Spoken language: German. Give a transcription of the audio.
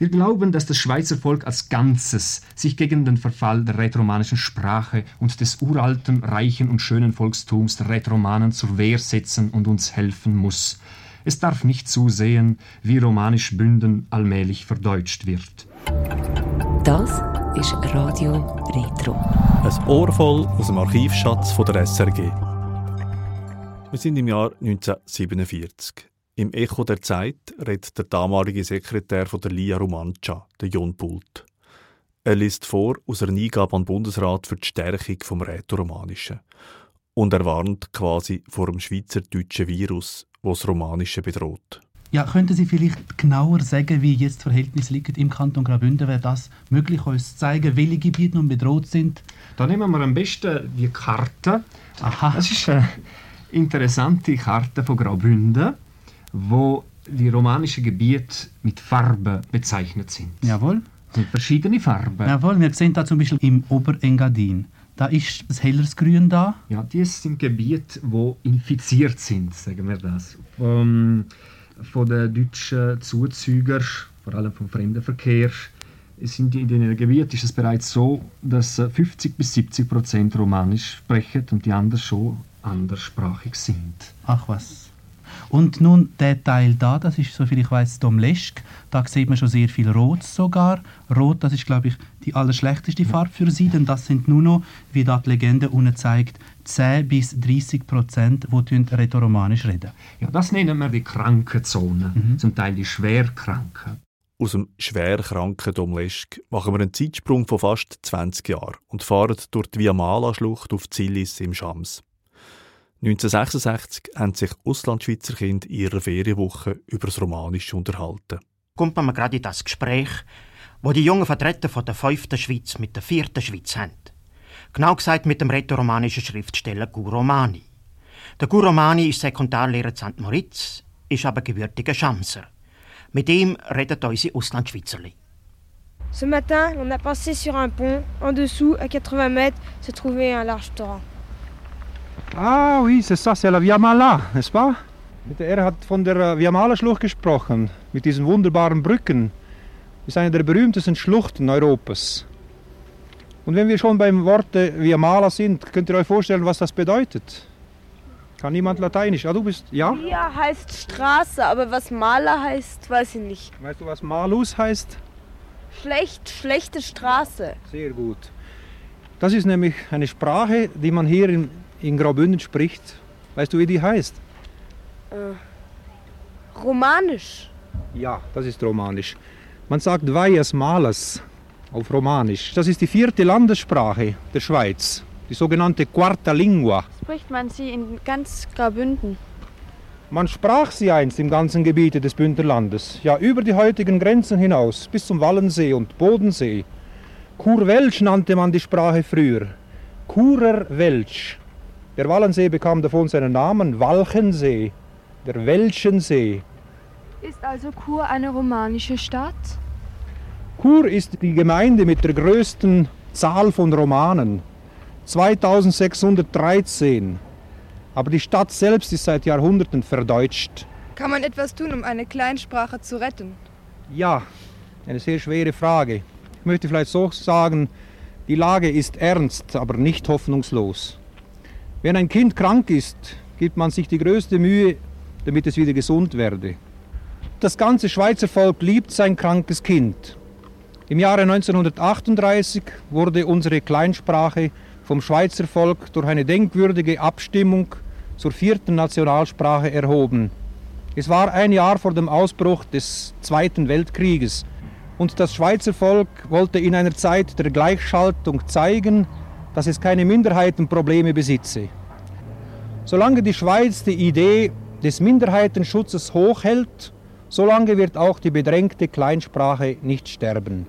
Wir glauben, dass das Schweizer Volk als Ganzes sich gegen den Verfall der rätoromanischen Sprache und des uralten, reichen und schönen Volkstums der Rätoromanen zur Wehr setzen und uns helfen muss. Es darf nicht zusehen, wie romanisch Bünden allmählich verdeutscht wird. Das ist Radio Retro. Ein Ohr voll aus dem Archivschatz von der SRG. Wir sind im Jahr 1947. Im Echo der Zeit redet der damalige Sekretär von der Lia Romancia, der Jon Pult. Er liest vor aus einer Eingabe an den Bundesrat für die Stärkung vom Rätoromanischen. Und er warnt quasi vor dem schweizerdeutschen Virus, das das Romanische bedroht. Ja, könnten Sie vielleicht genauer sagen, wie jetzt das Verhältnis liegt im Kanton Graubünden? Wäre das möglich, uns zu zeigen, welche Gebiete nun bedroht sind? Da nehmen wir am besten die Karte. Aha. Das ist eine interessante Karte von Graubünden wo die romanischen Gebiete mit Farben bezeichnet sind. Jawohl. Mit verschiedenen Farben. Jawohl, wir sehen da zum Beispiel im Oberengadin. Da ist das helleres Grün da. Ja, die sind Gebiete, wo infiziert sind, sagen wir das. Ähm, von den deutschen Zuzügern, vor allem vom Fremdenverkehr, sind in den Gebieten ist es bereits so, dass 50 bis 70 Prozent Romanisch sprechen und die anderen schon anderssprachig sind. Ach was. Und nun der Teil da, das ist, soviel ich weiß, Domleschk. Da sieht man schon sehr viel Rot sogar. Rot, das ist, glaube ich, die allerschlechteste Farbe für sie, denn das sind nur noch, wie da die Legende unten zeigt, 10 bis 30 Prozent, die rätoromanisch reden. Ja, das nennen wir die Krankenzone, mhm. zum Teil die Schwerkranken. Aus dem schwerkranken Domleschk machen wir einen Zeitsprung von fast 20 Jahren und fahren durch die Viamala-Schlucht auf Zillis im Schams. 1966 haben sich Auslandschweizer Kinder in ihrer Ferienwoche über das Romanische unterhalten. Kommt man gerade in das Gespräch, wo die jungen Vertreter von der fünften Schweiz mit der vierten Schweiz haben. Genau gesagt mit dem rätoromanischen Schriftsteller Guromani. Der Guromani ist Sekundarlehrer in St. Moritz, ist aber gebürtiger Schamser. Mit ihm redet unsere Auslandschweizerli. Ce matin, on a passé sur un pont. En dessous, à 80 mètres, se trouvait un large torrent. Ah, oui, c'est ça, c'est la Via Mala, n'est-ce pas? Er hat von der äh, Via Mala-Schlucht gesprochen, mit diesen wunderbaren Brücken. Das ist eine der berühmtesten Schluchten Europas. Und wenn wir schon beim Wort Via Mala sind, könnt ihr euch vorstellen, was das bedeutet? Kann niemand Lateinisch? Ah, du bist, ja? Via heißt Straße, aber was Mala heißt, weiß ich nicht. Weißt du, was Malus heißt? Schlecht, schlechte Straße. Sehr gut. Das ist nämlich eine Sprache, die man hier in in Graubünden spricht. Weißt du, wie die heißt? Äh, romanisch. Ja, das ist romanisch. Man sagt Vaias Malas auf Romanisch. Das ist die vierte Landessprache der Schweiz, die sogenannte Quarta Lingua. Spricht man sie in ganz Graubünden? Man sprach sie einst im ganzen Gebiete des Bündnerlandes, ja über die heutigen Grenzen hinaus, bis zum Wallensee und Bodensee. Kurwelsch nannte man die Sprache früher. Kurer Welsch. Der Wallensee bekam davon seinen Namen Walchensee, der Welschensee. Ist also Chur eine romanische Stadt? Chur ist die Gemeinde mit der größten Zahl von Romanen, 2613. Aber die Stadt selbst ist seit Jahrhunderten verdeutscht. Kann man etwas tun, um eine Kleinsprache zu retten? Ja, eine sehr schwere Frage. Ich möchte vielleicht so sagen, die Lage ist ernst, aber nicht hoffnungslos. Wenn ein Kind krank ist, gibt man sich die größte Mühe, damit es wieder gesund werde. Das ganze Schweizer Volk liebt sein krankes Kind. Im Jahre 1938 wurde unsere Kleinsprache vom Schweizer Volk durch eine denkwürdige Abstimmung zur vierten Nationalsprache erhoben. Es war ein Jahr vor dem Ausbruch des Zweiten Weltkrieges und das Schweizer Volk wollte in einer Zeit der Gleichschaltung zeigen, dass es keine Minderheitenprobleme besitze. Solange die Schweiz die Idee des Minderheitenschutzes hochhält, solange wird auch die bedrängte Kleinsprache nicht sterben.